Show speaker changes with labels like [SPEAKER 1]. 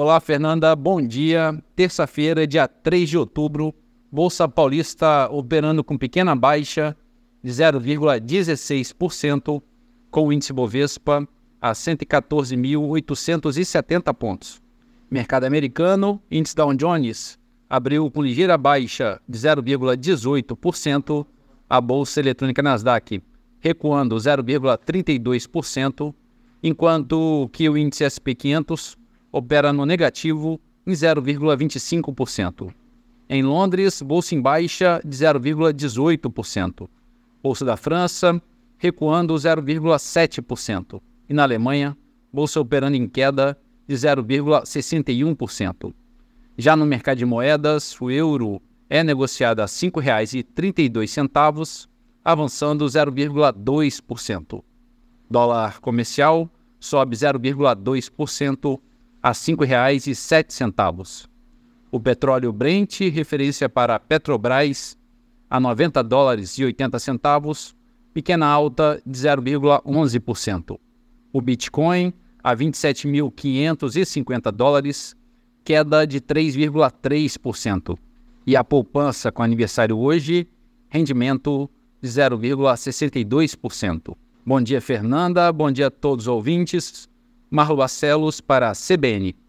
[SPEAKER 1] Olá, Fernanda, bom dia. Terça-feira, dia 3 de outubro, Bolsa Paulista operando com pequena baixa de 0,16%, com o índice Bovespa a 114.870 pontos. Mercado americano, índice Dow Jones abriu com ligeira baixa de 0,18%, a bolsa eletrônica Nasdaq recuando 0,32%, enquanto que o índice SP 500 opera no negativo em 0,25%. Em Londres, bolsa em baixa de 0,18%. Bolsa da França recuando 0,7%. E na Alemanha, bolsa operando em queda de 0,61%. Já no mercado de moedas, o euro é negociado a R$ 5,32, avançando 0,2%. Dólar comercial sobe 0,2% a R$ 5,07. O petróleo Brent, referência para Petrobras, a 90 dólares e 80 centavos, pequena alta de 0,11%. O Bitcoin a 27.550 dólares, queda de 3,3%. E a poupança com aniversário hoje, rendimento de 0,62%. Bom dia, Fernanda. Bom dia a todos os ouvintes. Marlo Barcelos para a CBN.